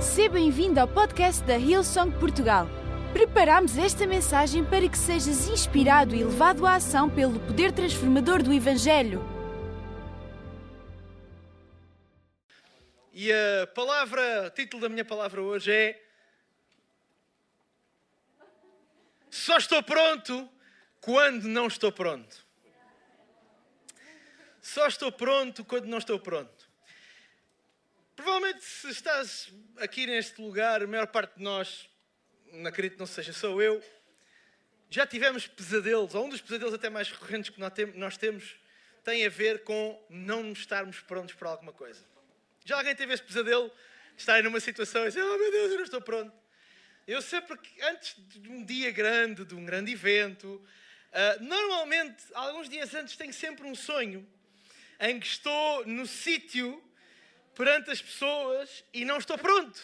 Seja bem-vindo ao podcast da Hillsong Portugal. Preparamos esta mensagem para que sejas inspirado e levado à ação pelo poder transformador do Evangelho. E a palavra, o título da minha palavra hoje é Só estou pronto quando não estou pronto. Só estou pronto quando não estou pronto. Provavelmente, se estás aqui neste lugar, a maior parte de nós, não acredito que não seja só eu, já tivemos pesadelos, ou um dos pesadelos até mais recorrentes que nós temos tem a ver com não estarmos prontos para alguma coisa. Já alguém teve esse pesadelo? Estar numa situação e dizer, oh meu Deus, eu não estou pronto. Eu sempre antes de um dia grande, de um grande evento, uh, normalmente, alguns dias antes, tenho sempre um sonho em que estou no sítio perante as pessoas e não estou pronto.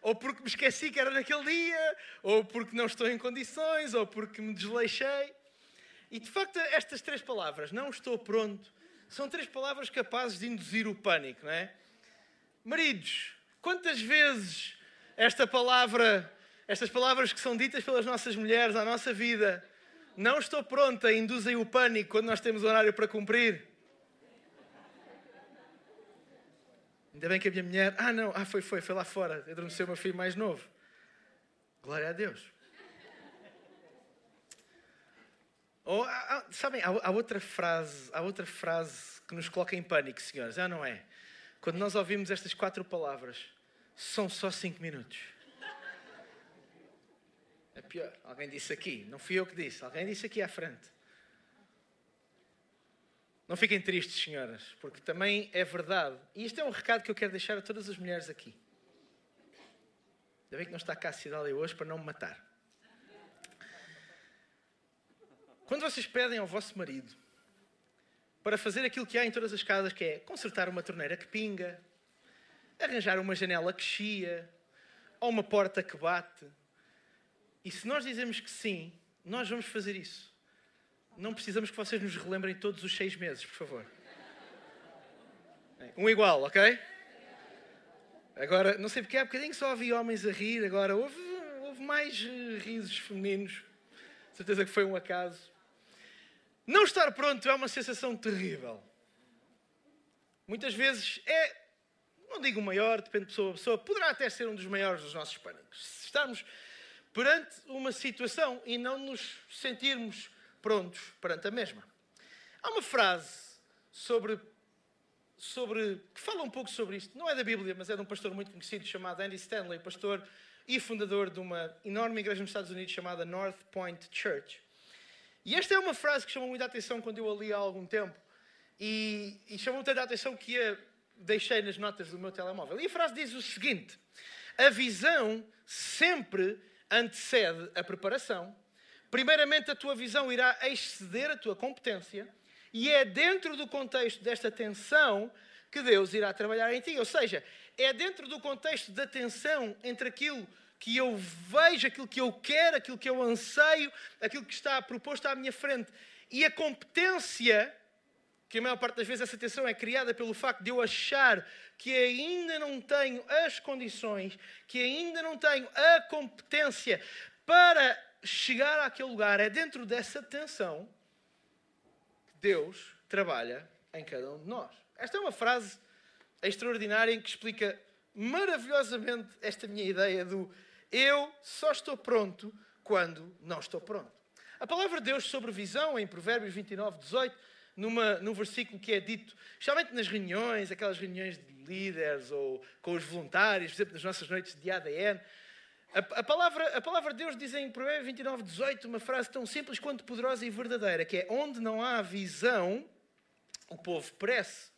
Ou porque me esqueci que era naquele dia, ou porque não estou em condições, ou porque me desleixei. E de facto, estas três palavras, não estou pronto, são três palavras capazes de induzir o pânico, não é? Maridos, quantas vezes esta palavra, estas palavras que são ditas pelas nossas mulheres à nossa vida, não estou pronta, induzem o pânico quando nós temos horário para cumprir? Ainda bem que a minha mulher. Ah, não, ah, foi, foi, foi lá fora. Adormeceu o meu filho mais novo. Glória a Deus. Ou, ah, sabem, há, há, outra frase, há outra frase que nos coloca em pânico, senhores. Ah, não é? Quando nós ouvimos estas quatro palavras, são só cinco minutos. É pior. Alguém disse aqui, não fui eu que disse, alguém disse aqui à frente. Não fiquem tristes, senhoras, porque também é verdade. E isto é um recado que eu quero deixar a todas as mulheres aqui. Ainda bem que não está cá a Cidália hoje para não me matar. Quando vocês pedem ao vosso marido para fazer aquilo que há em todas as casas, que é consertar uma torneira que pinga, arranjar uma janela que chia, ou uma porta que bate, e se nós dizemos que sim, nós vamos fazer isso não precisamos que vocês nos relembrem todos os seis meses, por favor. Um igual, ok? Agora, não sei porque há bocadinho só havia homens a rir, agora houve, houve mais eh, risos femininos. Certeza que foi um acaso. Não estar pronto é uma sensação terrível. Muitas vezes é, não digo o maior, depende de pessoa a pessoa, poderá até ser um dos maiores dos nossos pânicos. Se estarmos perante uma situação e não nos sentirmos prontos perante a mesma. Há uma frase sobre, sobre, que fala um pouco sobre isto. Não é da Bíblia, mas é de um pastor muito conhecido chamado Andy Stanley, pastor e fundador de uma enorme igreja nos Estados Unidos chamada North Point Church. E esta é uma frase que chamou muita atenção quando eu a li há algum tempo. E, e chamou muita atenção que a deixei nas notas do meu telemóvel. E a frase diz o seguinte: A visão sempre antecede a preparação Primeiramente, a tua visão irá exceder a tua competência, e é dentro do contexto desta tensão que Deus irá trabalhar em ti. Ou seja, é dentro do contexto da tensão entre aquilo que eu vejo, aquilo que eu quero, aquilo que eu anseio, aquilo que está proposto à minha frente, e a competência, que a maior parte das vezes essa tensão é criada pelo facto de eu achar que ainda não tenho as condições, que ainda não tenho a competência para chegar àquele lugar, é dentro dessa tensão que Deus trabalha em cada um de nós. Esta é uma frase extraordinária em que explica maravilhosamente esta minha ideia do eu só estou pronto quando não estou pronto. A palavra de Deus sobre visão, em Provérbios 29, 18, numa, num versículo que é dito, especialmente nas reuniões, aquelas reuniões de líderes ou com os voluntários, por exemplo, nas nossas noites de ADN, a, a, palavra, a palavra de Deus diz em Provérbios 29, 18 uma frase tão simples quanto poderosa e verdadeira, que é onde não há visão, o povo perece.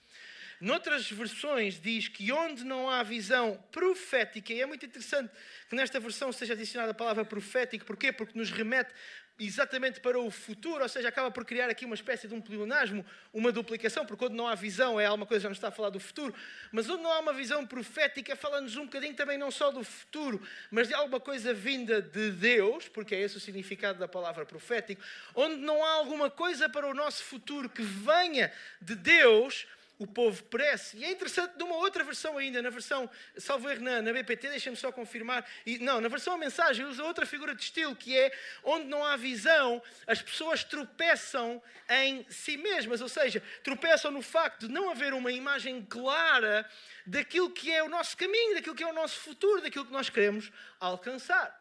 Noutras versões diz que onde não há visão profética, e é muito interessante que nesta versão seja adicionada a palavra profético, porquê? Porque nos remete exatamente para o futuro, ou seja, acaba por criar aqui uma espécie de um pleonasmo, uma duplicação, porque quando não há visão é alguma coisa, já não está a falar do futuro, mas onde não há uma visão profética, fala-nos um bocadinho também não só do futuro, mas de alguma coisa vinda de Deus, porque é esse o significado da palavra profético, onde não há alguma coisa para o nosso futuro que venha de Deus, o povo perece. E é interessante, numa outra versão ainda, na versão, salvo erro, na, na BPT, deixem-me só confirmar. E, não, na versão a mensagem usa outra figura de estilo, que é onde não há visão, as pessoas tropeçam em si mesmas, ou seja, tropeçam no facto de não haver uma imagem clara daquilo que é o nosso caminho, daquilo que é o nosso futuro, daquilo que nós queremos alcançar.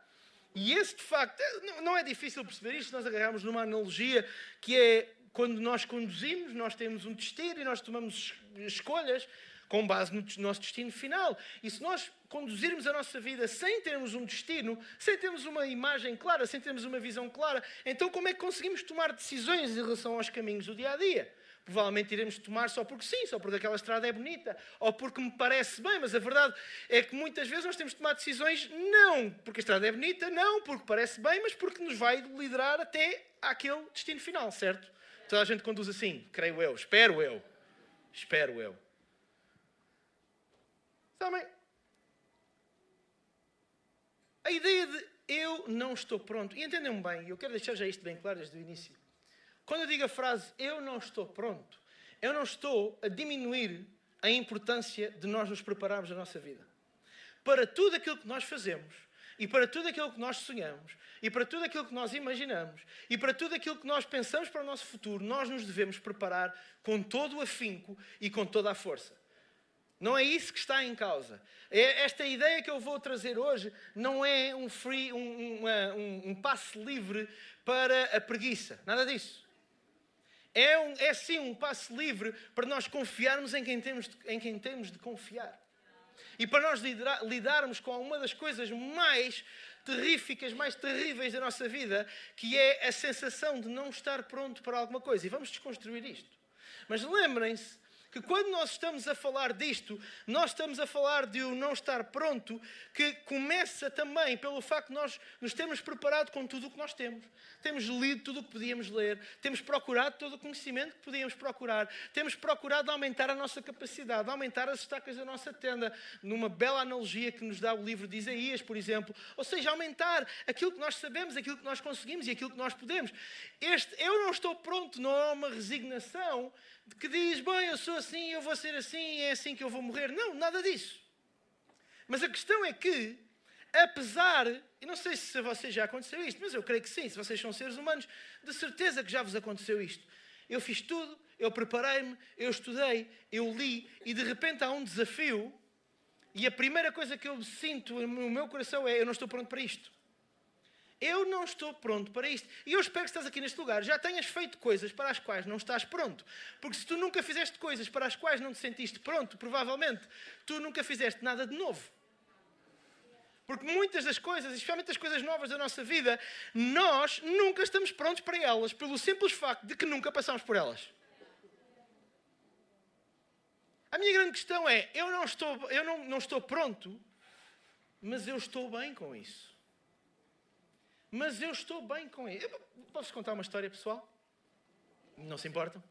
E esse, de facto, não é difícil perceber isto, nós agarramos numa analogia que é quando nós conduzimos, nós temos um destino e nós tomamos escolhas com base no nosso destino final. E se nós conduzirmos a nossa vida sem termos um destino, sem termos uma imagem clara, sem termos uma visão clara, então como é que conseguimos tomar decisões em relação aos caminhos do dia a dia? Provavelmente iremos tomar só porque sim, só porque aquela estrada é bonita, ou porque me parece bem, mas a verdade é que muitas vezes nós temos de tomar decisões não porque a estrada é bonita, não porque parece bem, mas porque nos vai liderar até àquele destino final, certo? Toda a gente conduz assim, creio eu, espero eu. Espero eu. Sabem? A ideia de eu não estou pronto. E entendem-me bem, eu quero deixar já isto bem claro desde o início. Quando eu digo a frase eu não estou pronto, eu não estou a diminuir a importância de nós nos prepararmos na nossa vida. Para tudo aquilo que nós fazemos, e para tudo aquilo que nós sonhamos, e para tudo aquilo que nós imaginamos, e para tudo aquilo que nós pensamos para o nosso futuro, nós nos devemos preparar com todo o afinco e com toda a força. Não é isso que está em causa. É esta ideia que eu vou trazer hoje não é um, free, um, um, um livre para a preguiça. Nada disso. É, um, é sim um passo livre para nós confiarmos em quem temos de, em quem temos de confiar. E para nós lidarmos com uma das coisas mais terríficas, mais terríveis da nossa vida, que é a sensação de não estar pronto para alguma coisa. E vamos desconstruir isto. Mas lembrem-se que quando nós estamos a falar disto, nós estamos a falar de o não estar pronto, que começa também pelo facto de nós nos termos preparado com tudo o que nós temos. Temos lido tudo o que podíamos ler, temos procurado todo o conhecimento que podíamos procurar, temos procurado aumentar a nossa capacidade, aumentar as estacas da nossa tenda, numa bela analogia que nos dá o livro de Isaías, por exemplo. Ou seja, aumentar aquilo que nós sabemos, aquilo que nós conseguimos e aquilo que nós podemos. Este eu não estou pronto não é uma resignação que diz, bem, eu sou assim, eu vou ser assim, é assim que eu vou morrer. Não, nada disso. Mas a questão é que, apesar, e não sei se a vocês já aconteceu isto, mas eu creio que sim, se vocês são seres humanos, de certeza que já vos aconteceu isto. Eu fiz tudo, eu preparei-me, eu estudei, eu li, e de repente há um desafio, e a primeira coisa que eu sinto no meu coração é: eu não estou pronto para isto. Eu não estou pronto para isto. E eu espero que estás aqui neste lugar, já tenhas feito coisas para as quais não estás pronto. Porque se tu nunca fizeste coisas para as quais não te sentiste pronto, provavelmente tu nunca fizeste nada de novo. Porque muitas das coisas, especialmente as coisas novas da nossa vida, nós nunca estamos prontos para elas, pelo simples facto de que nunca passamos por elas. A minha grande questão é: eu não estou, eu não, não estou pronto, mas eu estou bem com isso. Mas eu estou bem com ele. Posso contar uma história pessoal? Não se importam?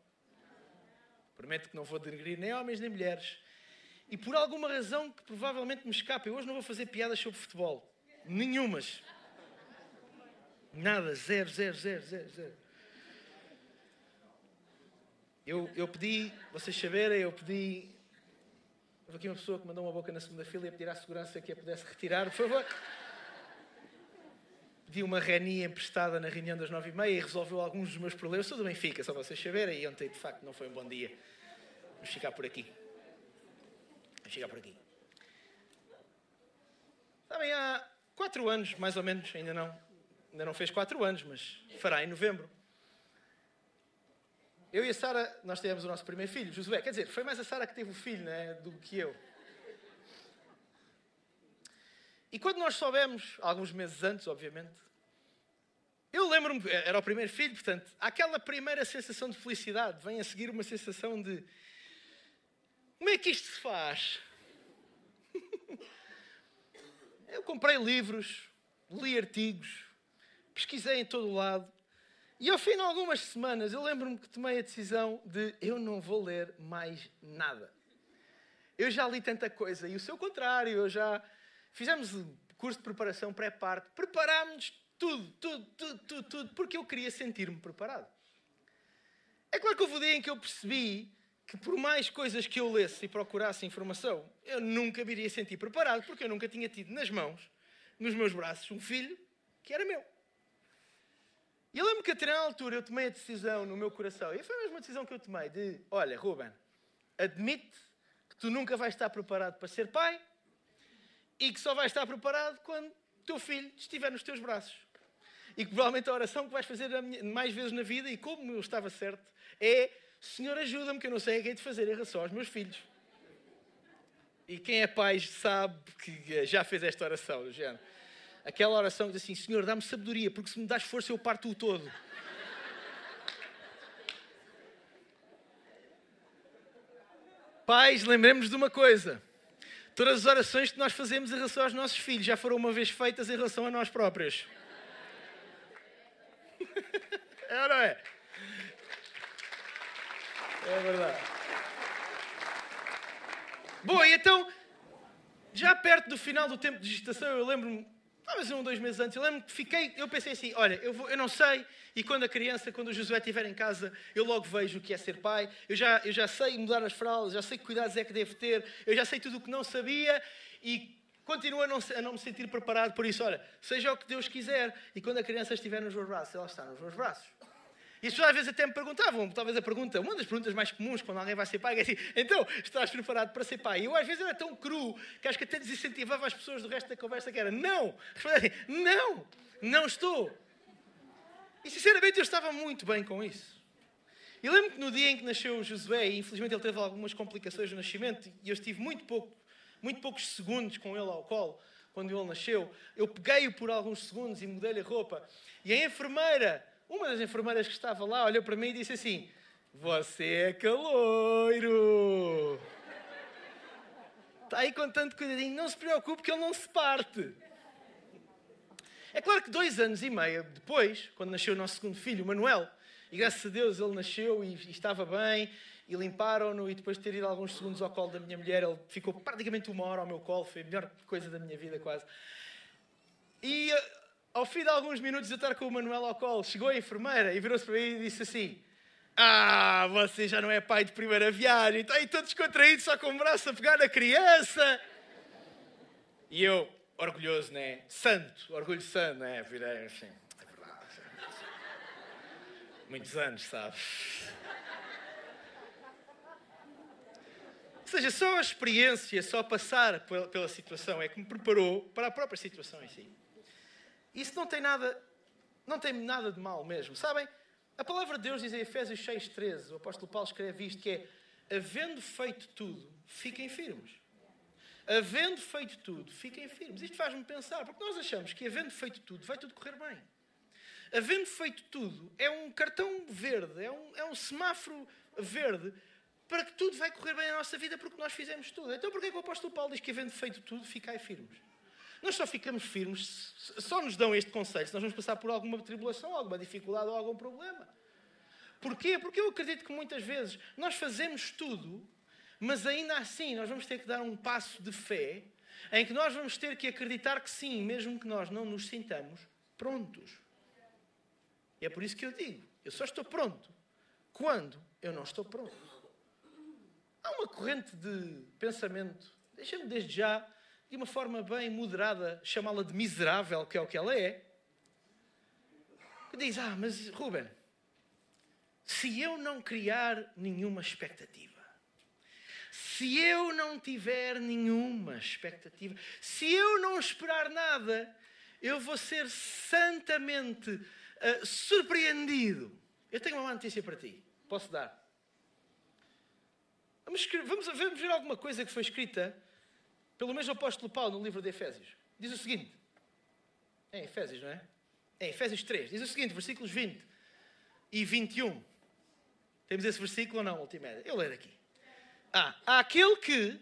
Prometo que não vou denegrir nem homens nem mulheres. E por alguma razão que provavelmente me escapa, eu hoje não vou fazer piadas sobre futebol. Nenhumas. Nada, zero, zero, zero, zero, zero. Eu, eu pedi, vocês saberem, eu pedi. Houve aqui uma pessoa que mandou uma boca na segunda fila e a pedir à segurança que a pudesse retirar, por favor pedi uma renia emprestada na reunião das nove e meia e resolveu alguns dos meus problemas. Sou do Benfica, só vocês saberem. E ontem, de facto, não foi um bom dia. Vamos ficar por aqui. Vamos ficar por aqui. Sabem, há quatro anos, mais ou menos, ainda não, ainda não fez quatro anos, mas fará em novembro. Eu e a Sara, nós tivemos o nosso primeiro filho, Josué. Quer dizer, foi mais a Sara que teve o filho né, do que eu. E quando nós soubemos, alguns meses antes, obviamente, eu lembro-me, era o primeiro filho, portanto, aquela primeira sensação de felicidade vem a seguir uma sensação de como é que isto se faz? eu comprei livros, li artigos, pesquisei em todo o lado, e ao fim de algumas semanas eu lembro-me que tomei a decisão de eu não vou ler mais nada. Eu já li tanta coisa, e o seu contrário, eu já Fizemos curso de preparação pré-parto, preparámos tudo, tudo, tudo, tudo, tudo, porque eu queria sentir-me preparado. É claro que houve um dia em que eu percebi que por mais coisas que eu lesse e procurasse informação, eu nunca me iria sentir preparado, porque eu nunca tinha tido nas mãos, nos meus braços, um filho que era meu. E eu lembro que até na altura eu tomei a decisão no meu coração, e foi a mesma decisão que eu tomei, de, olha, Ruben, admite que tu nunca vais estar preparado para ser pai, e que só vais estar preparado quando teu filho estiver nos teus braços. E que provavelmente a oração que vais fazer mais vezes na vida, e como eu estava certo, é Senhor, ajuda-me, que eu não sei o que é de fazer em relação aos meus filhos. E quem é pai sabe que já fez esta oração, do género. Aquela oração que diz assim: Senhor, dá-me sabedoria, porque se me das força eu parto o todo. Pais, lembremos de uma coisa. Todas as orações que nós fazemos em relação aos nossos filhos já foram uma vez feitas em relação a nós próprios. É ou não é? É verdade. Bom, e então, já perto do final do tempo de gestação, eu lembro-me, talvez um, dois meses antes, eu lembro que fiquei, eu pensei assim, olha, eu, vou, eu não sei, e quando a criança, quando o Josué estiver em casa, eu logo vejo o que é ser pai, eu já, eu já sei mudar as fraldas, já sei que cuidados é que devo ter, eu já sei tudo o que não sabia, e continuo a não, a não me sentir preparado por isso. Olha, seja o que Deus quiser, e quando a criança estiver nos meus braços, ela está nos meus braços. E as pessoas às vezes até me perguntavam, talvez a pergunta, uma das perguntas mais comuns quando alguém vai ser pai é assim, então, estás preparado para ser pai? E eu às vezes era tão cru que acho que até desincentivava as pessoas do resto da conversa que era, não! Assim, não! Não estou! E sinceramente eu estava muito bem com isso. E lembro que no dia em que nasceu o Josué, e infelizmente ele teve algumas complicações no nascimento, e eu estive muito, pouco, muito poucos segundos com ele ao colo, quando ele nasceu, eu peguei-o por alguns segundos e mudei-lhe a roupa. E a enfermeira uma das enfermeiras que estava lá olhou para mim e disse assim: Você é caloiro. Está aí com tanto cuidadinho, não se preocupe que ele não se parte. É claro que dois anos e meio depois, quando nasceu o nosso segundo filho, o Manuel, e graças a Deus ele nasceu e, e estava bem, e limparam-no, e depois de ter ido alguns segundos ao colo da minha mulher, ele ficou praticamente uma hora ao meu colo, foi a melhor coisa da minha vida quase. E ao fim de alguns minutos de estar com o Manuel ao colo, chegou a enfermeira e virou-se para mim e disse assim: Ah, você já não é pai de primeira viagem, está aí todo descontraído, só com o braço a pegar na criança. E eu, orgulhoso, né? Santo, orgulho santo, né? Virei assim: É verdade. Muitos anos, sabe? Ou seja, só a experiência, só passar pela situação é que me preparou para a própria situação em si. Isso não tem nada, não tem nada de mal mesmo. Sabem? A palavra de Deus diz em Efésios 6,13, o apóstolo Paulo escreve isto, que é, havendo feito tudo, fiquem firmes. Havendo feito tudo, fiquem firmes. Isto faz-me pensar, porque nós achamos que havendo feito tudo, vai tudo correr bem. Havendo feito tudo, é um cartão verde, é um, é um semáforo verde para que tudo vai correr bem na nossa vida porque nós fizemos tudo. Então porquê que o apóstolo Paulo diz que havendo feito tudo, ficai firmes? Nós só ficamos firmes, só nos dão este conselho se nós vamos passar por alguma tribulação, alguma dificuldade ou algum problema. Porquê? Porque eu acredito que muitas vezes nós fazemos tudo, mas ainda assim nós vamos ter que dar um passo de fé em que nós vamos ter que acreditar que sim, mesmo que nós não nos sintamos prontos. E é por isso que eu digo: eu só estou pronto quando eu não estou pronto. Há uma corrente de pensamento, deixa-me desde já de uma forma bem moderada, chamá-la de miserável, que é o que ela é, que diz: Ah, mas Ruben, se eu não criar nenhuma expectativa, se eu não tiver nenhuma expectativa, se eu não esperar nada, eu vou ser santamente uh, surpreendido. Eu tenho uma notícia para ti. Posso dar? Vamos, vamos, vamos ver alguma coisa que foi escrita pelo mesmo apóstolo Paulo no livro de Efésios. Diz o seguinte: é Efésios, não é? É Efésios 3. Diz o seguinte, versículos 20 e 21. Temos esse versículo ou não, multimédia? Eu leio aqui. Ah, aquele que,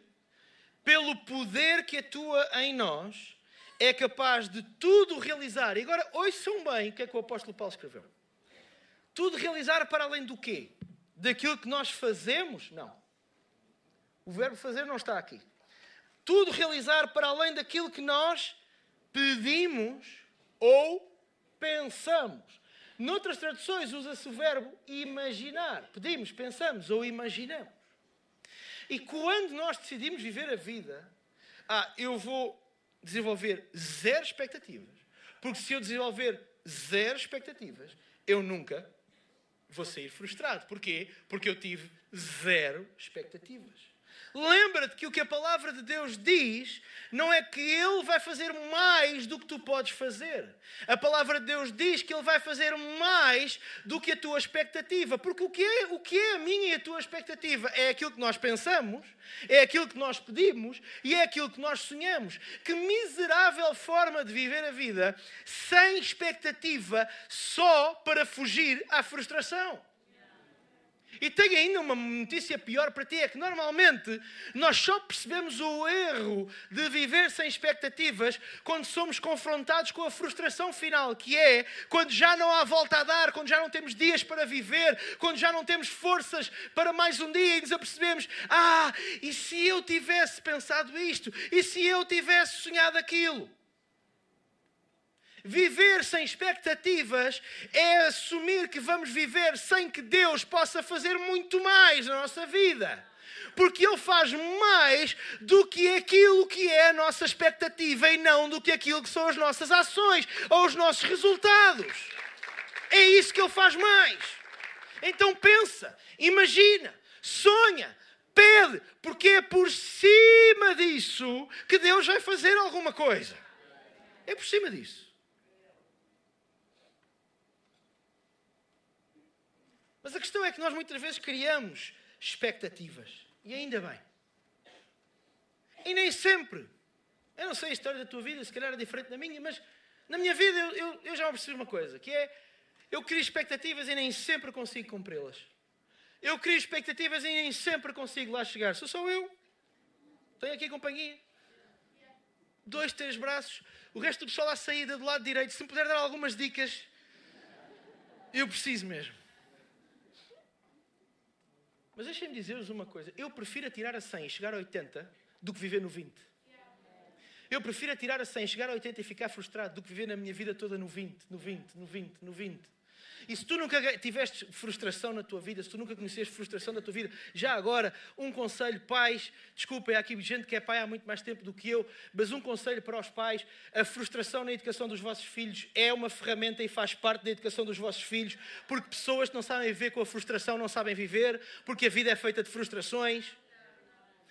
pelo poder que atua em nós, é capaz de tudo realizar. E agora, ouçam bem o que é que o apóstolo Paulo escreveu. Tudo realizar para além do quê? Daquilo que nós fazemos? Não. O verbo fazer não está aqui tudo realizar para além daquilo que nós pedimos ou pensamos. Noutras traduções usa-se o verbo imaginar. Pedimos, pensamos ou imaginamos. E quando nós decidimos viver a vida, ah, eu vou desenvolver zero expectativas. Porque se eu desenvolver zero expectativas, eu nunca vou sair frustrado. Porquê? Porque eu tive zero expectativas. Lembra-te que o que a palavra de Deus diz não é que Ele vai fazer mais do que tu podes fazer. A palavra de Deus diz que Ele vai fazer mais do que a tua expectativa. Porque o que é, o que é a minha e a tua expectativa? É aquilo que nós pensamos, é aquilo que nós pedimos e é aquilo que nós sonhamos. Que miserável forma de viver a vida sem expectativa só para fugir à frustração. E tenho ainda uma notícia pior para ti: é que normalmente nós só percebemos o erro de viver sem expectativas quando somos confrontados com a frustração final, que é quando já não há volta a dar, quando já não temos dias para viver, quando já não temos forças para mais um dia e nos apercebemos: ah, e se eu tivesse pensado isto? E se eu tivesse sonhado aquilo? Viver sem expectativas é assumir que vamos viver sem que Deus possa fazer muito mais na nossa vida. Porque Ele faz mais do que aquilo que é a nossa expectativa e não do que aquilo que são as nossas ações ou os nossos resultados. É isso que Ele faz mais. Então pensa, imagina, sonha, pede, porque é por cima disso que Deus vai fazer alguma coisa. É por cima disso. Mas a questão é que nós muitas vezes criamos expectativas. E ainda bem. E nem sempre. Eu não sei a história da tua vida, se calhar é diferente da minha, mas na minha vida eu, eu, eu já percebi uma coisa, que é eu crio expectativas e nem sempre consigo cumpri-las. Eu crio expectativas e nem sempre consigo lá chegar. Sou só eu. Tenho aqui companhia. Dois, três braços. O resto do pessoal à saída do lado direito. Se me puder dar algumas dicas, eu preciso mesmo. Mas deixem-me dizer-vos uma coisa: eu prefiro atirar a 100 e chegar a 80 do que viver no 20. Eu prefiro atirar a 100, chegar a 80 e ficar frustrado do que viver na minha vida toda no 20, no 20, no 20, no 20. E se tu nunca tiveste frustração na tua vida, se tu nunca conheceste frustração na tua vida, já agora, um conselho, pais, desculpem, há aqui gente que é pai há muito mais tempo do que eu, mas um conselho para os pais: a frustração na educação dos vossos filhos é uma ferramenta e faz parte da educação dos vossos filhos, porque pessoas que não sabem viver com a frustração não sabem viver, porque a vida é feita de frustrações.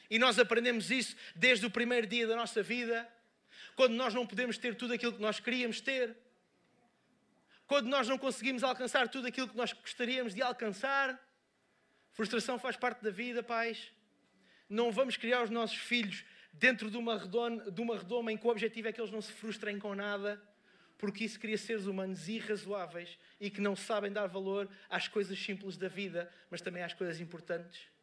E nós aprendemos isso desde o primeiro dia da nossa vida, quando nós não podemos ter tudo aquilo que nós queríamos ter quando nós não conseguimos alcançar tudo aquilo que nós gostaríamos de alcançar. Frustração faz parte da vida, pais. Não vamos criar os nossos filhos dentro de uma, redoma, de uma redoma em que o objetivo é que eles não se frustrem com nada, porque isso cria seres humanos irrazoáveis e que não sabem dar valor às coisas simples da vida, mas também às coisas importantes.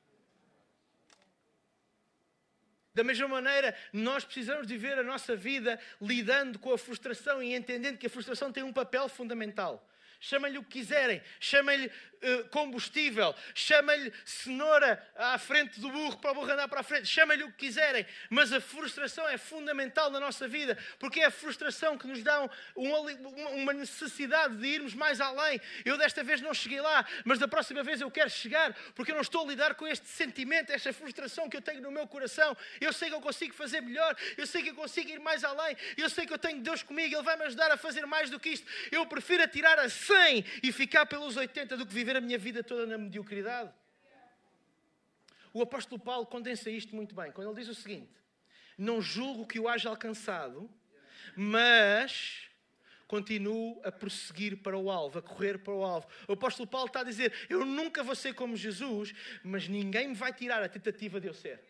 Da mesma maneira, nós precisamos de viver a nossa vida lidando com a frustração e entendendo que a frustração tem um papel fundamental. Chamem-lhe o que quiserem, chamem-lhe uh, combustível, chamem-lhe cenoura à frente do burro para o burro andar para a frente, chamem-lhe o que quiserem, mas a frustração é fundamental na nossa vida, porque é a frustração que nos dá um, uma necessidade de irmos mais além. Eu desta vez não cheguei lá, mas da próxima vez eu quero chegar, porque eu não estou a lidar com este sentimento, esta frustração que eu tenho no meu coração. Eu sei que eu consigo fazer melhor, eu sei que eu consigo ir mais além, eu sei que eu tenho Deus comigo, Ele vai me ajudar a fazer mais do que isto. Eu prefiro atirar a 100 e ficar pelos 80 do que viver a minha vida toda na mediocridade. O apóstolo Paulo condensa isto muito bem, quando ele diz o seguinte: Não julgo que o haja alcançado, mas continuo a prosseguir para o alvo, a correr para o alvo. O apóstolo Paulo está a dizer: Eu nunca vou ser como Jesus, mas ninguém me vai tirar a tentativa de eu ser.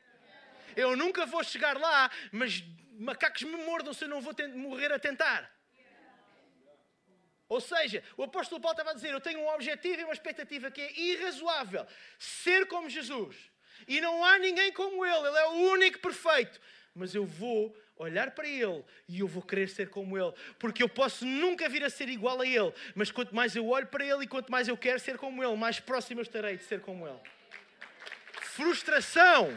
Eu nunca vou chegar lá, mas macacos me mordam se eu não vou morrer a tentar. Ou seja, o apóstolo Paulo estava a dizer: Eu tenho um objetivo e uma expectativa que é irrazoável ser como Jesus. E não há ninguém como Ele, Ele é o único perfeito. Mas eu vou olhar para Ele e eu vou querer ser como Ele, porque eu posso nunca vir a ser igual a Ele, mas quanto mais eu olho para Ele e quanto mais eu quero ser como Ele, mais próximo eu estarei de ser como Ele. Frustração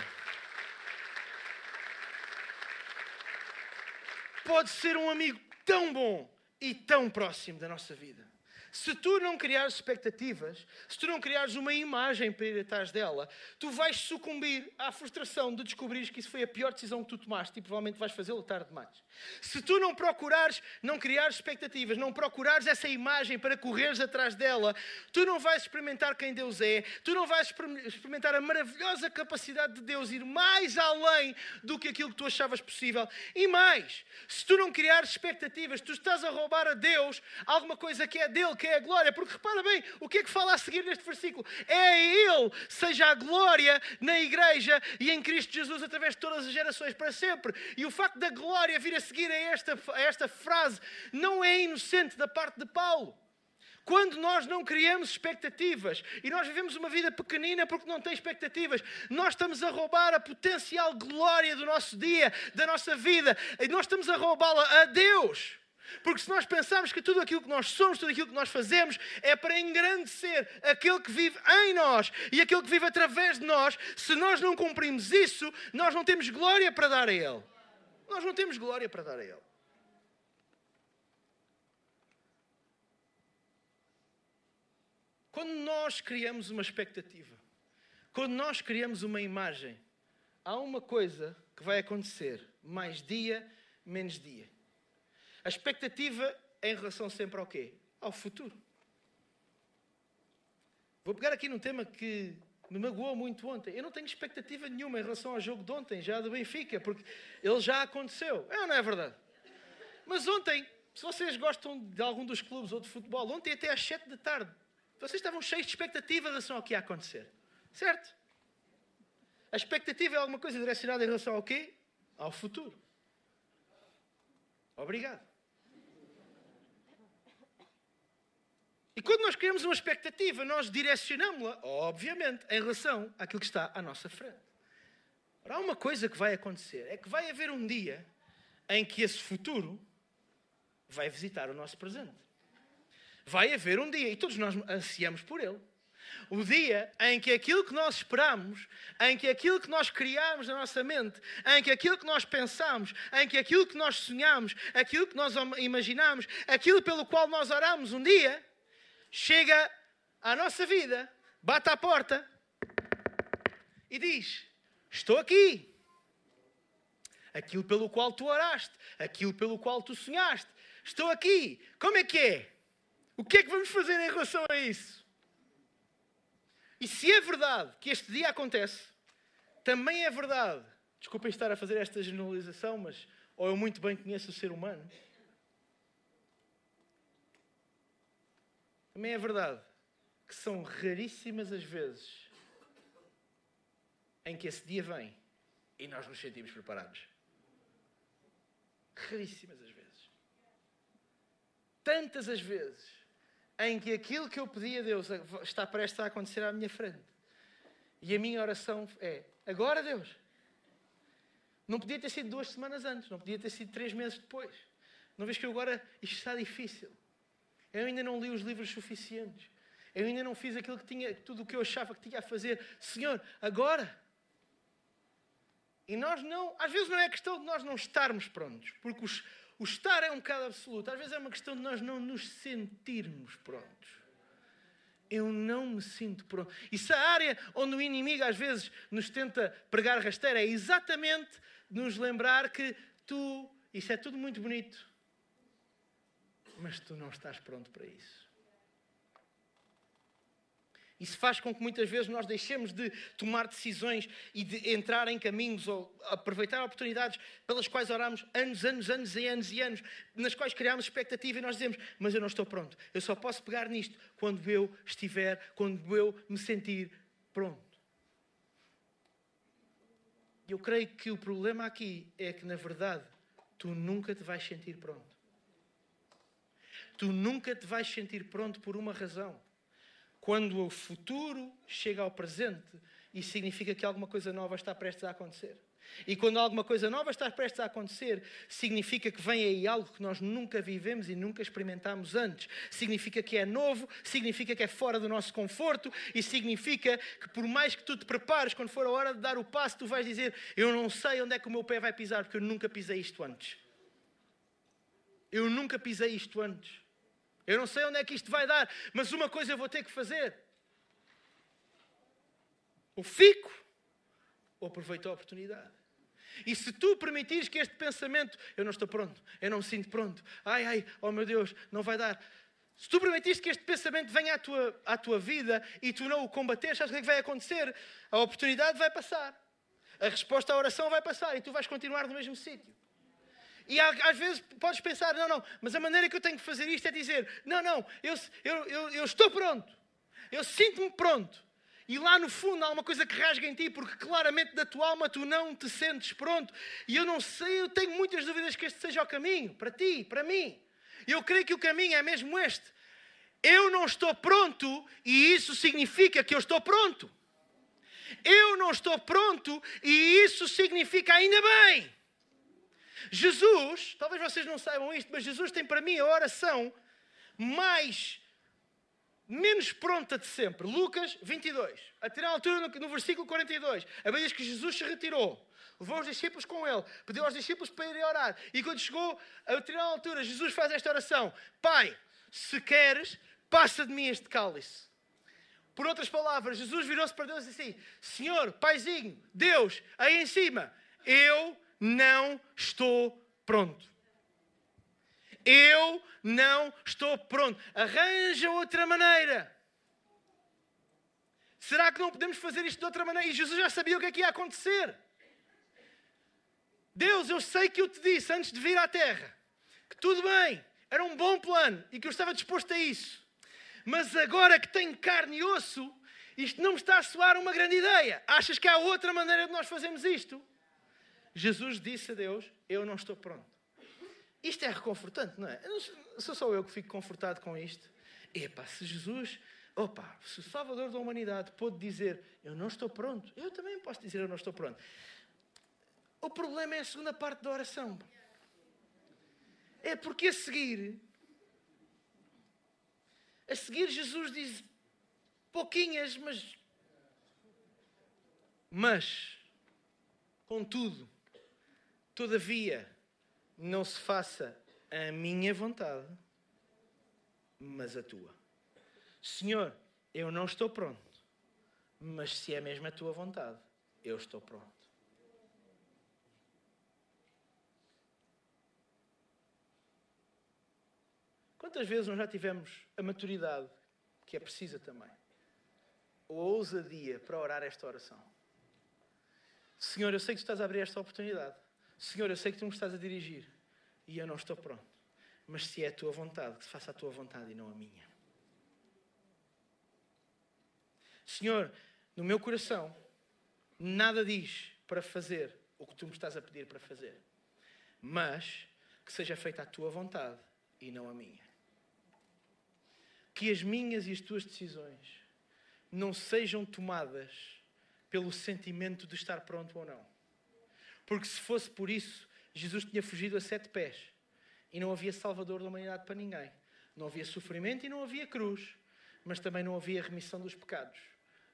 pode ser um amigo tão bom e tão próximo da nossa vida. Se tu não criares expectativas, se tu não criares uma imagem para ir atrás dela, tu vais sucumbir à frustração de descobrires que isso foi a pior decisão que tu tomaste e provavelmente vais fazê-lo tarde demais. Se tu não procurares, não criares expectativas, não procurares essa imagem para correres atrás dela, tu não vais experimentar quem Deus é, tu não vais experimentar a maravilhosa capacidade de Deus ir mais além do que aquilo que tu achavas possível. E mais, se tu não criares expectativas, tu estás a roubar a Deus alguma coisa que é dele, que é a glória. Porque repara bem, o que é que fala a seguir neste versículo? É Ele, seja a glória na igreja e em Cristo Jesus através de todas as gerações para sempre. E o facto da glória vir a seguir a esta, a esta frase não é inocente da parte de Paulo. Quando nós não criamos expectativas e nós vivemos uma vida pequenina porque não tem expectativas, nós estamos a roubar a potencial glória do nosso dia, da nossa vida, e nós estamos a roubá-la a Deus. Porque se nós pensarmos que tudo aquilo que nós somos, tudo aquilo que nós fazemos é para engrandecer aquele que vive em nós e aquele que vive através de nós, se nós não cumprimos isso, nós não temos glória para dar a Ele. Nós não temos glória para dar a Ele. Quando nós criamos uma expectativa, quando nós criamos uma imagem, há uma coisa que vai acontecer mais dia, menos dia. A expectativa é em relação sempre ao quê? Ao futuro. Vou pegar aqui num tema que me magoou muito ontem. Eu não tenho expectativa nenhuma em relação ao jogo de ontem, já do Benfica, porque ele já aconteceu. É ou não é verdade? Mas ontem, se vocês gostam de algum dos clubes ou de futebol, ontem até às 7 da tarde, vocês estavam cheios de expectativa em relação ao que ia acontecer. Certo? A expectativa é alguma coisa direcionada em relação ao quê? Ao futuro. Obrigado. Quando nós criamos uma expectativa, nós direcionamos-la, obviamente, em relação àquilo que está à nossa frente. Há uma coisa que vai acontecer: é que vai haver um dia em que esse futuro vai visitar o nosso presente. Vai haver um dia, e todos nós ansiamos por ele. O dia em que aquilo que nós esperamos, em que aquilo que nós criamos na nossa mente, em que aquilo que nós pensamos, em que aquilo que nós sonhamos, aquilo que nós imaginamos, aquilo pelo qual nós oramos um dia, chega à nossa vida, bate à porta e diz: Estou aqui. Aquilo pelo qual tu oraste, aquilo pelo qual tu sonhaste, estou aqui. Como é que é? O que é que vamos fazer em relação a isso? E se é verdade que este dia acontece, também é verdade, desculpem estar a fazer esta generalização, mas ou eu muito bem conheço o ser humano, Também é verdade que são raríssimas as vezes em que esse dia vem e nós nos sentimos preparados. Raríssimas as vezes. Tantas as vezes em que aquilo que eu pedi a Deus está prestes a acontecer à minha frente. E a minha oração é: agora, Deus. Não podia ter sido duas semanas antes, não podia ter sido três meses depois. Não vês que agora isto está difícil. Eu ainda não li os livros suficientes. Eu ainda não fiz aquilo que tinha, tudo o que eu achava que tinha a fazer. Senhor, agora. E nós não, às vezes não é questão de nós não estarmos prontos, porque os, o estar é um bocado absoluto. Às vezes é uma questão de nós não nos sentirmos prontos. Eu não me sinto pronto. E se a área onde o inimigo às vezes nos tenta pregar rasteira é exatamente nos lembrar que tu, isso é tudo muito bonito, mas tu não estás pronto para isso. Isso faz com que muitas vezes nós deixemos de tomar decisões e de entrar em caminhos ou aproveitar oportunidades pelas quais oramos anos, anos, anos e anos e anos, nas quais criamos expectativa e nós dizemos: Mas eu não estou pronto. Eu só posso pegar nisto quando eu estiver, quando eu me sentir pronto. Eu creio que o problema aqui é que, na verdade, tu nunca te vais sentir pronto. Tu nunca te vais sentir pronto por uma razão. Quando o futuro chega ao presente, isso significa que alguma coisa nova está prestes a acontecer. E quando alguma coisa nova está prestes a acontecer, significa que vem aí algo que nós nunca vivemos e nunca experimentámos antes. Significa que é novo, significa que é fora do nosso conforto e significa que por mais que tu te prepares, quando for a hora de dar o passo, tu vais dizer: Eu não sei onde é que o meu pé vai pisar, porque eu nunca pisei isto antes. Eu nunca pisei isto antes. Eu não sei onde é que isto vai dar, mas uma coisa eu vou ter que fazer. Ou fico, ou aproveito a oportunidade. E se tu permitires que este pensamento, eu não estou pronto, eu não me sinto pronto, ai, ai, oh meu Deus, não vai dar. Se tu permitires que este pensamento venha à tua, à tua vida e tu não o combateres, sabes o que, é que vai acontecer? A oportunidade vai passar. A resposta à oração vai passar e tu vais continuar no mesmo sítio. E às vezes podes pensar, não, não, mas a maneira que eu tenho que fazer isto é dizer, não, não, eu, eu, eu, eu estou pronto, eu sinto-me pronto. E lá no fundo há uma coisa que rasga em ti, porque claramente da tua alma tu não te sentes pronto. E eu não sei, eu tenho muitas dúvidas que este seja o caminho, para ti, para mim. Eu creio que o caminho é mesmo este. Eu não estou pronto e isso significa que eu estou pronto. Eu não estou pronto e isso significa ainda bem. Jesus, talvez vocês não saibam isto, mas Jesus tem para mim a oração mais menos pronta de sempre. Lucas 22. Até na altura, no, no versículo 42, a diz que Jesus se retirou, levou os discípulos com ele, pediu aos discípulos para irem orar. E quando chegou a determinada altura, Jesus faz esta oração: Pai, se queres, passa de mim este cálice. Por outras palavras, Jesus virou-se para Deus e disse assim: Senhor, Paizinho, Deus, aí em cima, eu não estou pronto. Eu não estou pronto. Arranja outra maneira. Será que não podemos fazer isto de outra maneira? E Jesus já sabia o que é que ia acontecer. Deus, eu sei que eu te disse antes de vir à terra que tudo bem, era um bom plano e que eu estava disposto a isso. Mas agora que tenho carne e osso, isto não me está a soar uma grande ideia. Achas que há outra maneira de nós fazermos isto? Jesus disse a Deus: Eu não estou pronto. Isto é reconfortante, não é? Não sou só eu que fico confortado com isto. Epá, se Jesus, opa, se o Salvador da humanidade pôde dizer eu não estou pronto, eu também posso dizer eu não estou pronto. O problema é a segunda parte da oração. É porque a seguir, a seguir Jesus diz pouquinhas, mas, mas, contudo, todavia, não se faça a minha vontade, mas a tua. Senhor, eu não estou pronto, mas se é mesmo a tua vontade, eu estou pronto. Quantas vezes nós já tivemos a maturidade que é precisa também? Ou a ousadia para orar esta oração? Senhor, eu sei que tu estás a abrir esta oportunidade. Senhor, eu sei que tu me estás a dirigir e eu não estou pronto. Mas se é a tua vontade, que se faça a tua vontade e não a minha. Senhor, no meu coração, nada diz para fazer o que tu me estás a pedir para fazer, mas que seja feita a tua vontade e não a minha. Que as minhas e as tuas decisões não sejam tomadas pelo sentimento de estar pronto ou não porque se fosse por isso, Jesus tinha fugido a sete pés. E não havia salvador da humanidade para ninguém. Não havia sofrimento e não havia cruz. Mas também não havia remissão dos pecados.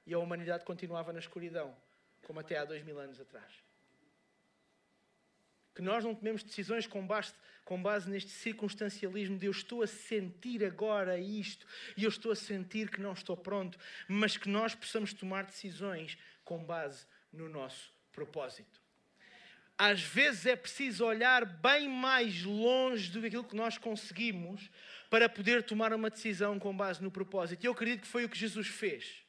E a humanidade continuava na escuridão, como até há dois mil anos atrás. Que nós não tomemos decisões com base, com base neste circunstancialismo de eu estou a sentir agora isto e eu estou a sentir que não estou pronto, mas que nós possamos tomar decisões com base no nosso propósito às vezes é preciso olhar bem mais longe do que aquilo que nós conseguimos para poder tomar uma decisão com base no propósito. E eu acredito que foi o que Jesus fez.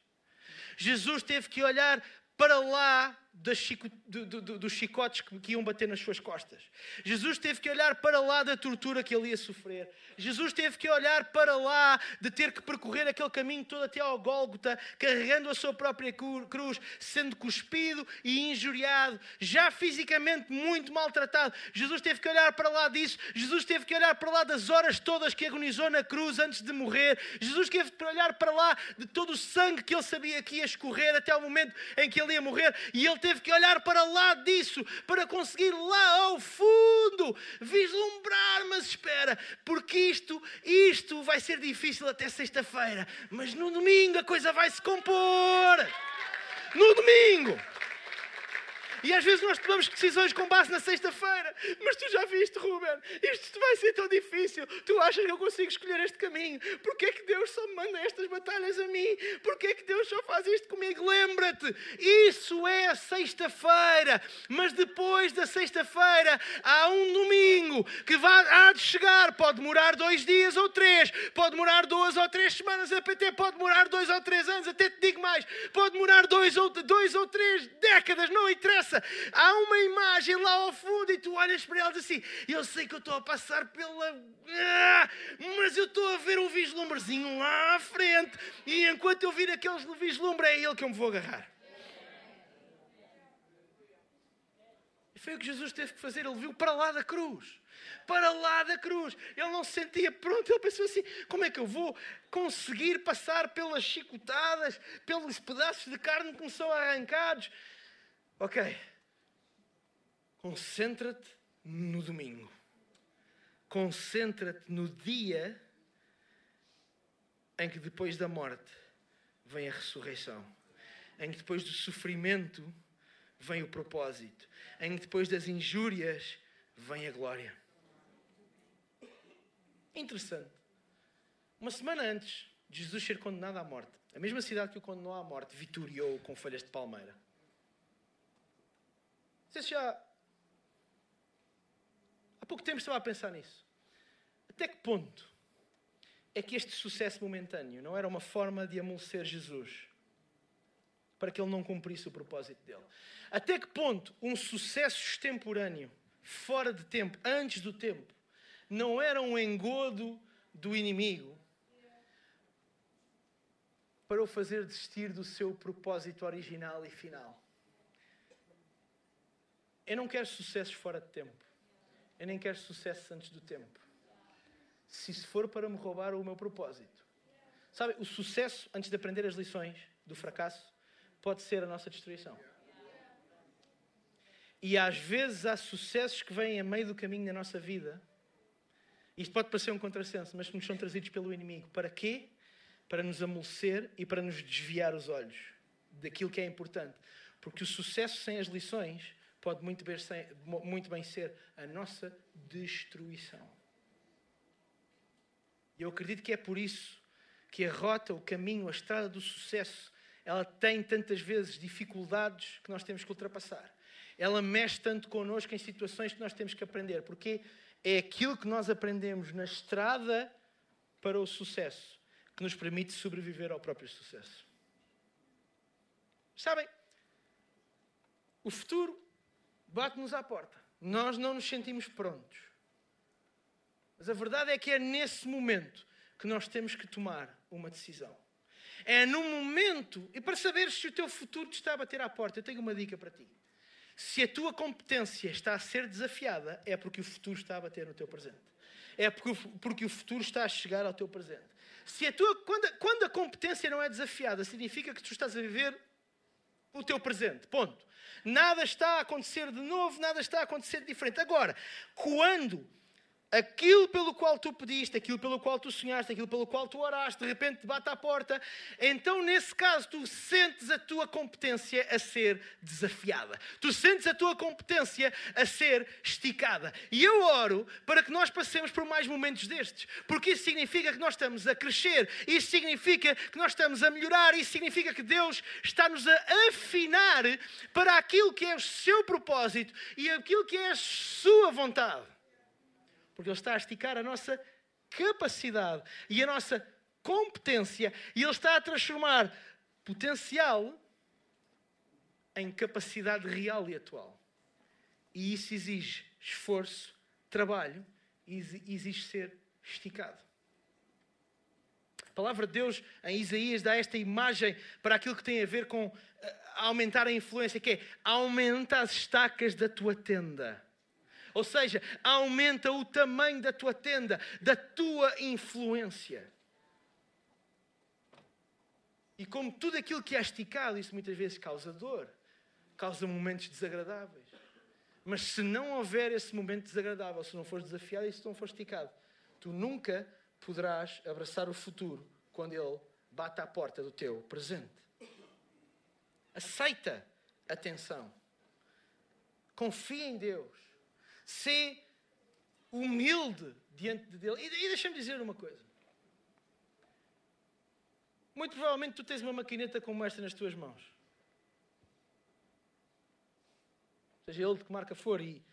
Jesus teve que olhar para lá Chico, do, do, dos chicotes que iam bater nas suas costas. Jesus teve que olhar para lá da tortura que ele ia sofrer. Jesus teve que olhar para lá de ter que percorrer aquele caminho todo até ao Gólgota, carregando a sua própria cruz, sendo cuspido e injuriado, já fisicamente muito maltratado. Jesus teve que olhar para lá disso. Jesus teve que olhar para lá das horas todas que agonizou na cruz antes de morrer. Jesus teve que olhar para lá de todo o sangue que ele sabia que ia escorrer até o momento em que ele ia morrer. E ele teve que olhar para lá disso, para conseguir lá ao fundo vislumbrar, mas espera, porque isto, isto vai ser difícil até sexta-feira, mas no domingo a coisa vai se compor. No domingo. E às vezes nós tomamos decisões com base na sexta-feira. Mas tu já viste, Ruben, isto vai ser tão difícil. Tu achas que eu consigo escolher este caminho? Porquê é que Deus só me manda estas batalhas a mim? Porquê é que Deus só faz isto comigo? Lembra-te, isso é a sexta-feira. Mas depois da sexta-feira há um domingo que vai, há de chegar. Pode demorar dois dias ou três. Pode demorar duas ou três semanas. Até pode demorar dois ou três anos. Até te digo mais. Pode demorar dois ou, dois ou três décadas. Não interessa. Há uma imagem lá ao fundo e tu olhas para ela e assim, eu sei que eu estou a passar pela... Ah, mas eu estou a ver um vislumbrezinho lá à frente e enquanto eu vir aqueles vislumbre é ele que eu me vou agarrar. Foi o que Jesus teve que fazer, ele viu para lá da cruz para lá da cruz. Ele não se sentia pronto, ele pensou assim: como é que eu vou conseguir passar pelas chicotadas, pelos pedaços de carne que me são arrancados? Ok, Concentra-te no domingo. Concentra-te no dia em que depois da morte vem a ressurreição. Em que depois do sofrimento vem o propósito. Em que depois das injúrias vem a glória. Interessante. Uma semana antes de Jesus ser condenado à morte, a mesma cidade que o condenou à morte vitoriou com folhas de palmeira. Vocês já Há pouco tempo estava a pensar nisso. Até que ponto é que este sucesso momentâneo não era uma forma de amolecer Jesus para que ele não cumprisse o propósito dele? Até que ponto um sucesso extemporâneo, fora de tempo, antes do tempo, não era um engodo do inimigo para o fazer desistir do seu propósito original e final? Eu não quero sucessos fora de tempo. Eu nem quero sucesso antes do tempo. Se isso for para me roubar o meu propósito. Sabe, o sucesso antes de aprender as lições do fracasso pode ser a nossa destruição. E às vezes há sucessos que vêm a meio do caminho da nossa vida. Isto pode parecer um contrassenso, mas que nos são trazidos pelo inimigo. Para quê? Para nos amolecer e para nos desviar os olhos daquilo que é importante. Porque o sucesso sem as lições pode muito bem, ser, muito bem ser a nossa destruição. E eu acredito que é por isso que a rota, o caminho, a estrada do sucesso, ela tem tantas vezes dificuldades que nós temos que ultrapassar. Ela mexe tanto connosco em situações que nós temos que aprender, porque é aquilo que nós aprendemos na estrada para o sucesso que nos permite sobreviver ao próprio sucesso. Sabem, o futuro bate-nos à porta. Nós não nos sentimos prontos. Mas a verdade é que é nesse momento que nós temos que tomar uma decisão. É no momento, e para saber se o teu futuro te está a bater à porta, eu tenho uma dica para ti. Se a tua competência está a ser desafiada, é porque o futuro está a bater no teu presente. É porque, porque o futuro está a chegar ao teu presente. Se a tua, quando, quando a competência não é desafiada, significa que tu estás a viver o teu presente. Ponto. Nada está a acontecer de novo, nada está a acontecer de diferente. Agora, quando aquilo pelo qual tu pediste, aquilo pelo qual tu sonhaste, aquilo pelo qual tu oraste, de repente te bate à porta, então nesse caso tu sentes a tua competência a ser desafiada. Tu sentes a tua competência a ser esticada. E eu oro para que nós passemos por mais momentos destes, porque isso significa que nós estamos a crescer, isso significa que nós estamos a melhorar, isso significa que Deus está-nos a afinar para aquilo que é o seu propósito e aquilo que é a sua vontade porque Ele está a esticar a nossa capacidade e a nossa competência e Ele está a transformar potencial em capacidade real e atual. E isso exige esforço, trabalho e exige ser esticado. A palavra de Deus em Isaías dá esta imagem para aquilo que tem a ver com eh, aumentar a influência, que é aumenta as estacas da tua tenda. Ou seja, aumenta o tamanho da tua tenda, da tua influência. E como tudo aquilo que é esticado, isso muitas vezes causa dor, causa momentos desagradáveis. Mas se não houver esse momento desagradável, se não fores desafiado e se não fores esticado, tu nunca poderás abraçar o futuro quando ele bate à porta do teu presente. Aceita a tensão. confia em Deus, sê humilde diante de Deus. E, e deixa-me dizer uma coisa. Muito provavelmente tu tens uma maquineta como esta nas tuas mãos. Seja ele de que marca for, e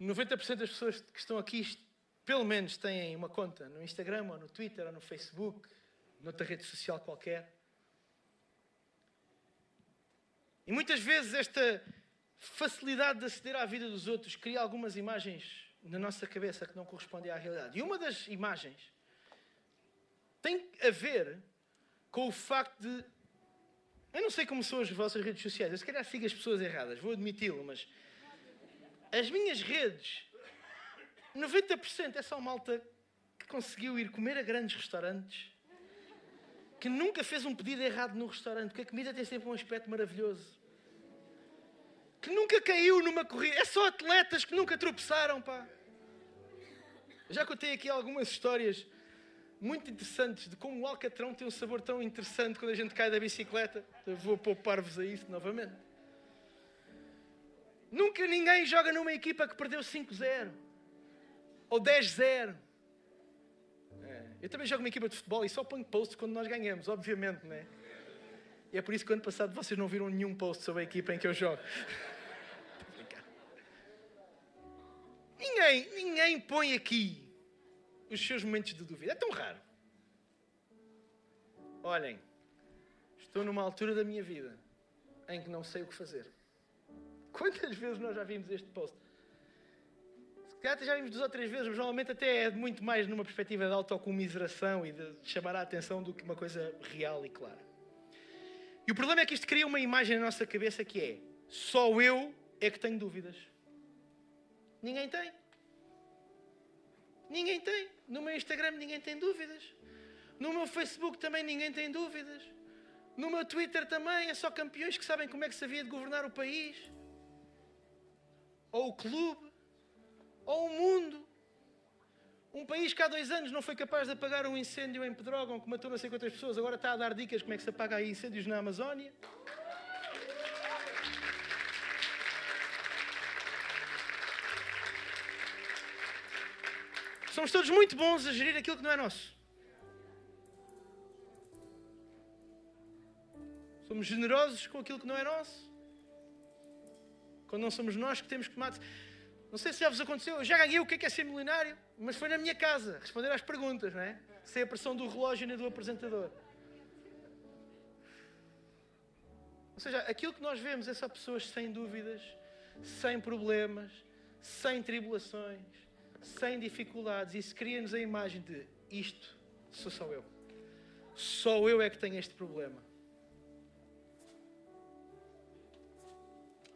90% das pessoas que estão aqui, pelo menos, têm uma conta no Instagram, ou no Twitter, ou no Facebook, noutra rede social qualquer. E muitas vezes esta facilidade de aceder à vida dos outros cria algumas imagens na nossa cabeça que não correspondem à realidade. E uma das imagens tem a ver com o facto de. Eu não sei como são as vossas redes sociais, eu se calhar sigo as pessoas erradas, vou admiti-lo, mas. As minhas redes, 90% é só malta que conseguiu ir comer a grandes restaurantes, que nunca fez um pedido errado no restaurante, porque a comida tem sempre um aspecto maravilhoso que nunca caiu numa corrida. É só atletas que nunca tropeçaram, pá. Já contei aqui algumas histórias muito interessantes de como o alcatrão tem um sabor tão interessante quando a gente cai da bicicleta. Eu vou poupar-vos a isso novamente. Nunca ninguém joga numa equipa que perdeu 5-0 ou 10-0. É. Eu também jogo numa equipa de futebol e só ponho posts quando nós ganhamos, obviamente, não é? E é por isso que ano passado vocês não viram nenhum post sobre a equipa em que eu jogo. Ninguém, ninguém põe aqui os seus momentos de dúvida. É tão raro. Olhem, estou numa altura da minha vida em que não sei o que fazer. Quantas vezes nós já vimos este post? Se calhar já vimos duas ou três vezes, mas normalmente até é muito mais numa perspectiva de autocomiseração e de chamar a atenção do que uma coisa real e clara. E o problema é que isto cria uma imagem na nossa cabeça que é só eu é que tenho dúvidas. Ninguém tem. Ninguém tem. No meu Instagram ninguém tem dúvidas. No meu Facebook também ninguém tem dúvidas. No meu Twitter também é só campeões que sabem como é que se havia de governar o país. Ou o clube. Ou o mundo. Um país que há dois anos não foi capaz de apagar um incêndio em Pedrógão que matou não sei quantas pessoas, agora está a dar dicas como é que se apaga incêndios na Amazónia. Somos todos muito bons a gerir aquilo que não é nosso. Somos generosos com aquilo que não é nosso. Quando não somos nós que temos que tomar. Não sei se já vos aconteceu, eu já ganhei o que é, que é ser milionário, mas foi na minha casa, responder às perguntas, não é? Sem a pressão do relógio nem do apresentador. Ou seja, aquilo que nós vemos é só pessoas sem dúvidas, sem problemas, sem tribulações, sem dificuldades. Isso cria-nos a imagem de isto sou só eu. Só eu é que tenho este problema.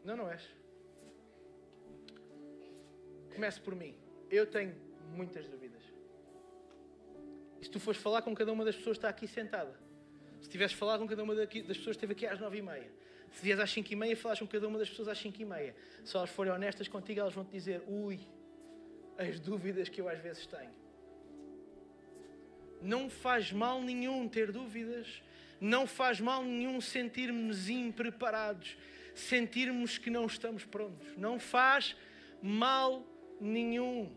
Não, não és. Comece por mim. Eu tenho muitas dúvidas. E se tu fores falar com cada uma das pessoas que está aqui sentada, se tivesse falado com cada uma das pessoas que esteve aqui às nove e meia, se vieres às cinco e meia, falas com cada uma das pessoas às cinco e meia. Se elas forem honestas contigo, elas vão te dizer: ui, as dúvidas que eu às vezes tenho. Não faz mal nenhum ter dúvidas, não faz mal nenhum sentirmos impreparados, sentirmos que não estamos prontos. Não faz mal nenhum.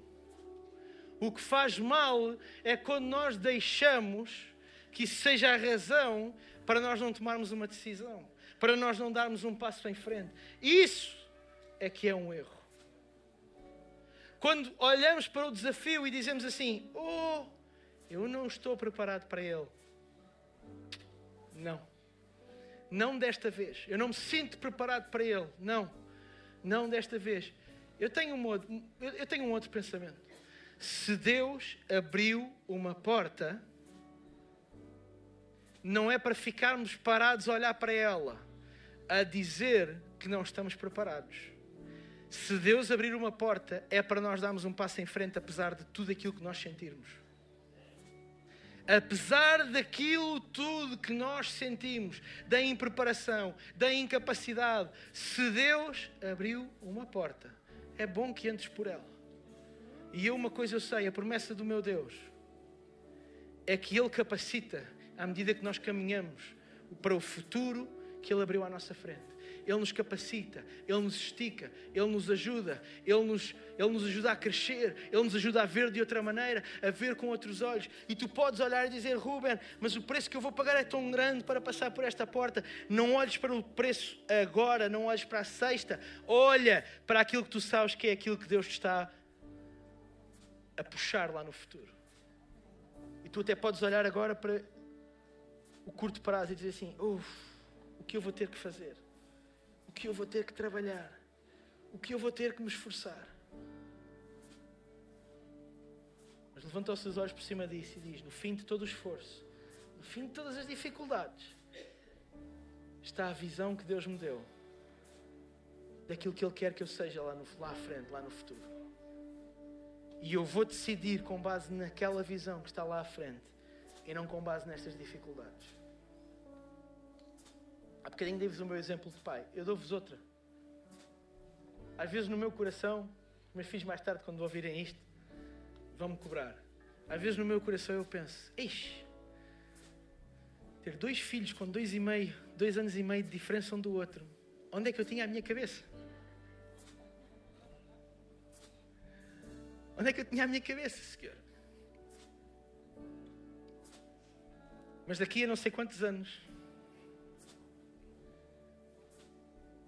O que faz mal é quando nós deixamos que isso seja a razão para nós não tomarmos uma decisão, para nós não darmos um passo em frente. Isso é que é um erro. Quando olhamos para o desafio e dizemos assim: Oh, eu não estou preparado para ele. Não. Não desta vez. Eu não me sinto preparado para ele. Não. Não desta vez. Eu tenho um outro, eu tenho um outro pensamento. Se Deus abriu uma porta, não é para ficarmos parados a olhar para ela, a dizer que não estamos preparados. Se Deus abrir uma porta, é para nós darmos um passo em frente, apesar de tudo aquilo que nós sentirmos. Apesar daquilo tudo que nós sentimos, da impreparação, da incapacidade, se Deus abriu uma porta, é bom que entres por ela. E eu, uma coisa eu sei: a promessa do meu Deus é que Ele capacita à medida que nós caminhamos para o futuro que Ele abriu à nossa frente. Ele nos capacita, Ele nos estica, Ele nos ajuda, Ele nos, Ele nos ajuda a crescer, Ele nos ajuda a ver de outra maneira, a ver com outros olhos. E tu podes olhar e dizer, Ruben, mas o preço que eu vou pagar é tão grande para passar por esta porta. Não olhes para o preço agora, não olhes para a sexta, olha para aquilo que tu sabes que é aquilo que Deus te está a puxar lá no futuro. E tu até podes olhar agora para o curto prazo e dizer assim: o que eu vou ter que fazer? O que eu vou ter que trabalhar? O que eu vou ter que me esforçar? Mas levanta os seus olhos por cima disso e diz: No fim de todo o esforço, no fim de todas as dificuldades, está a visão que Deus me deu daquilo que Ele quer que eu seja lá, no, lá à frente, lá no futuro. E eu vou decidir com base naquela visão que está lá à frente e não com base nestas dificuldades. Há bocadinho dei-vos o meu exemplo de pai. Eu dou-vos outra. Às vezes no meu coração, meus filhos mais tarde, quando ouvirem isto, vão-me cobrar. Às vezes no meu coração eu penso, ixi, ter dois filhos com dois e meio, dois anos e meio de diferença um do outro, onde é que eu tinha a minha cabeça? Onde é que eu tinha a minha cabeça, Senhor? Mas daqui a não sei quantos anos,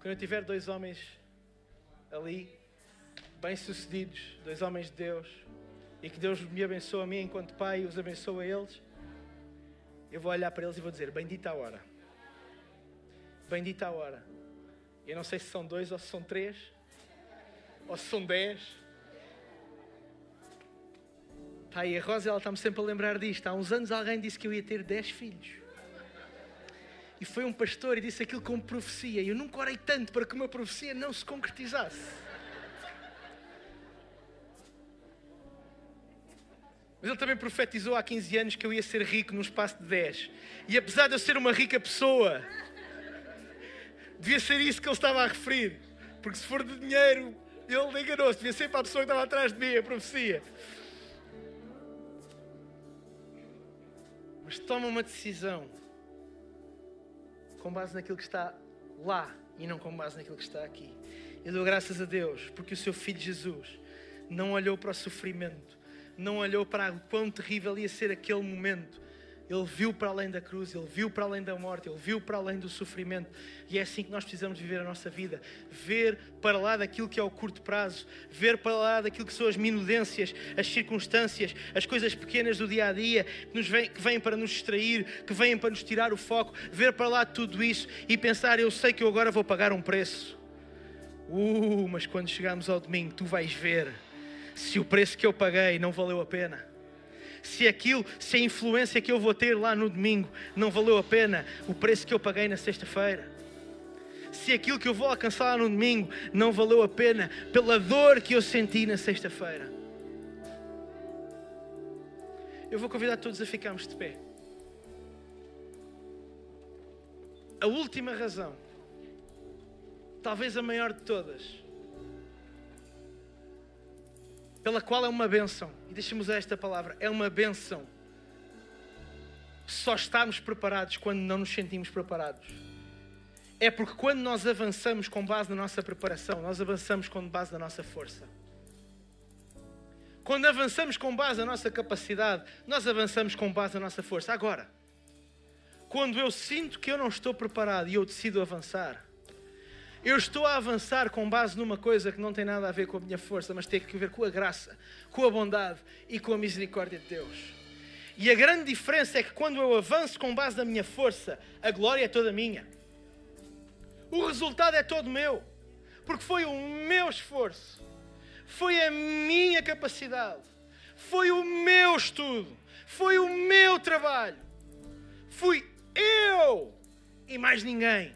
quando eu tiver dois homens ali, bem-sucedidos, dois homens de Deus, e que Deus me abençoe a mim enquanto Pai e os abençoe a eles, eu vou olhar para eles e vou dizer: Bendita a hora. Bendita a hora. Eu não sei se são dois ou se são três, ou se são dez. Pai, a Rosa ela está-me sempre a lembrar disto. Há uns anos alguém disse que eu ia ter dez filhos e foi um pastor e disse aquilo como profecia. E eu nunca orei tanto para que uma profecia não se concretizasse. Mas ele também profetizou há 15 anos que eu ia ser rico num espaço de 10. E apesar de eu ser uma rica pessoa, devia ser isso que ele estava a referir. Porque se for de dinheiro, ele enganou-se. Devia ser para a pessoa que estava atrás de mim, a profecia. Mas toma uma decisão com base naquilo que está lá e não com base naquilo que está aqui. Eu dou graças a Deus porque o seu filho Jesus não olhou para o sofrimento, não olhou para o quão terrível ia ser aquele momento, ele viu para além da cruz, ele viu para além da morte, ele viu para além do sofrimento. E é assim que nós precisamos viver a nossa vida. Ver para lá daquilo que é o curto prazo, ver para lá daquilo que são as minudências, as circunstâncias, as coisas pequenas do dia a dia que, nos vêm, que vêm para nos distrair, que vêm para nos tirar o foco. Ver para lá tudo isso e pensar: eu sei que eu agora vou pagar um preço. Uh, mas quando chegarmos ao domingo, tu vais ver se o preço que eu paguei não valeu a pena se aquilo, se a influência que eu vou ter lá no domingo não valeu a pena o preço que eu paguei na sexta-feira. Se aquilo que eu vou alcançar no domingo não valeu a pena pela dor que eu senti na sexta-feira. Eu vou convidar todos a ficarmos de pé. A última razão, talvez a maior de todas, pela qual é uma bênção. E deixa-me usar esta palavra: é uma bênção. Só estamos preparados quando não nos sentimos preparados. É porque quando nós avançamos com base na nossa preparação, nós avançamos com base na nossa força. Quando avançamos com base na nossa capacidade, nós avançamos com base na nossa força. Agora, quando eu sinto que eu não estou preparado e eu decido avançar, eu estou a avançar com base numa coisa que não tem nada a ver com a minha força, mas tem a ver com a graça, com a bondade e com a misericórdia de Deus. E a grande diferença é que quando eu avanço com base na minha força, a glória é toda minha. O resultado é todo meu, porque foi o meu esforço, foi a minha capacidade, foi o meu estudo, foi o meu trabalho, fui eu e mais ninguém.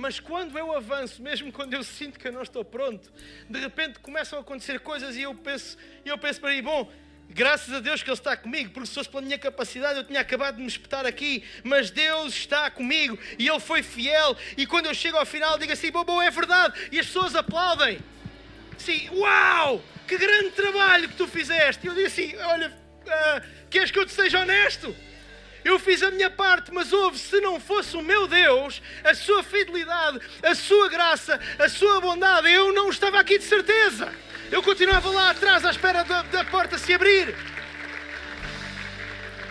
Mas quando eu avanço, mesmo quando eu sinto que eu não estou pronto, de repente começam a acontecer coisas e eu penso, eu penso para aí, bom, graças a Deus que Ele está comigo, porque se fosse pela minha capacidade eu tinha acabado de me espetar aqui, mas Deus está comigo e Ele foi fiel. E quando eu chego ao final, digo assim: bom, bom, é verdade, e as pessoas aplaudem. Sim, uau, que grande trabalho que tu fizeste. E eu digo assim: olha, uh, queres que eu te seja honesto? Eu fiz a minha parte, mas houve, se não fosse o meu Deus, a sua fidelidade, a sua graça, a sua bondade, eu não estava aqui de certeza. Eu continuava lá atrás à espera da, da porta se abrir.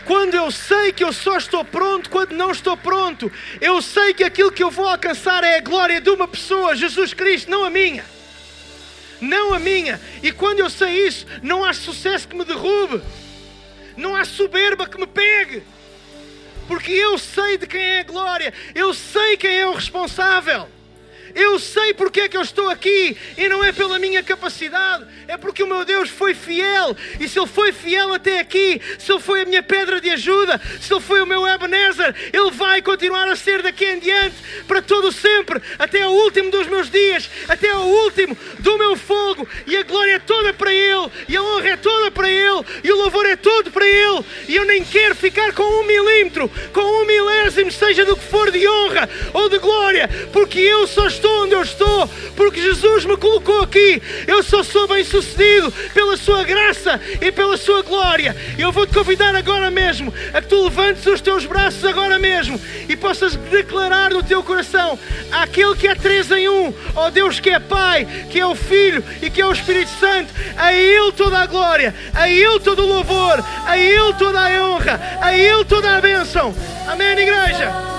Quando eu sei que eu só estou pronto quando não estou pronto, eu sei que aquilo que eu vou alcançar é a glória de uma pessoa, Jesus Cristo, não a minha. Não a minha. E quando eu sei isso, não há sucesso que me derrube, não há soberba que me pegue porque eu sei de quem é a glória, eu sei quem é o responsável. Eu sei porque é que eu estou aqui e não é pela minha capacidade, é porque o meu Deus foi fiel. E se Ele foi fiel até aqui, se Ele foi a minha pedra de ajuda, se Ele foi o meu Ebenezer, Ele vai continuar a ser daqui em diante para todo sempre, até o último dos meus dias, até o último do meu fogo. E a glória é toda para Ele, e a honra é toda para Ele, e o louvor é todo para Ele. E eu nem quero ficar com um milímetro, com um milésimo, seja do que for de honra ou de glória, porque eu só estou estou onde eu estou, porque Jesus me colocou aqui. Eu só sou bem sucedido pela Sua graça e pela Sua glória. Eu vou te convidar agora mesmo a que tu levantes os teus braços agora mesmo e possas declarar no teu coração aquele que é três em um, ó Deus que é Pai, que é o Filho e que é o Espírito Santo, a Ele toda a glória, a Ele todo o louvor, a Ele toda a honra, a Ele toda a bênção. Amém, igreja?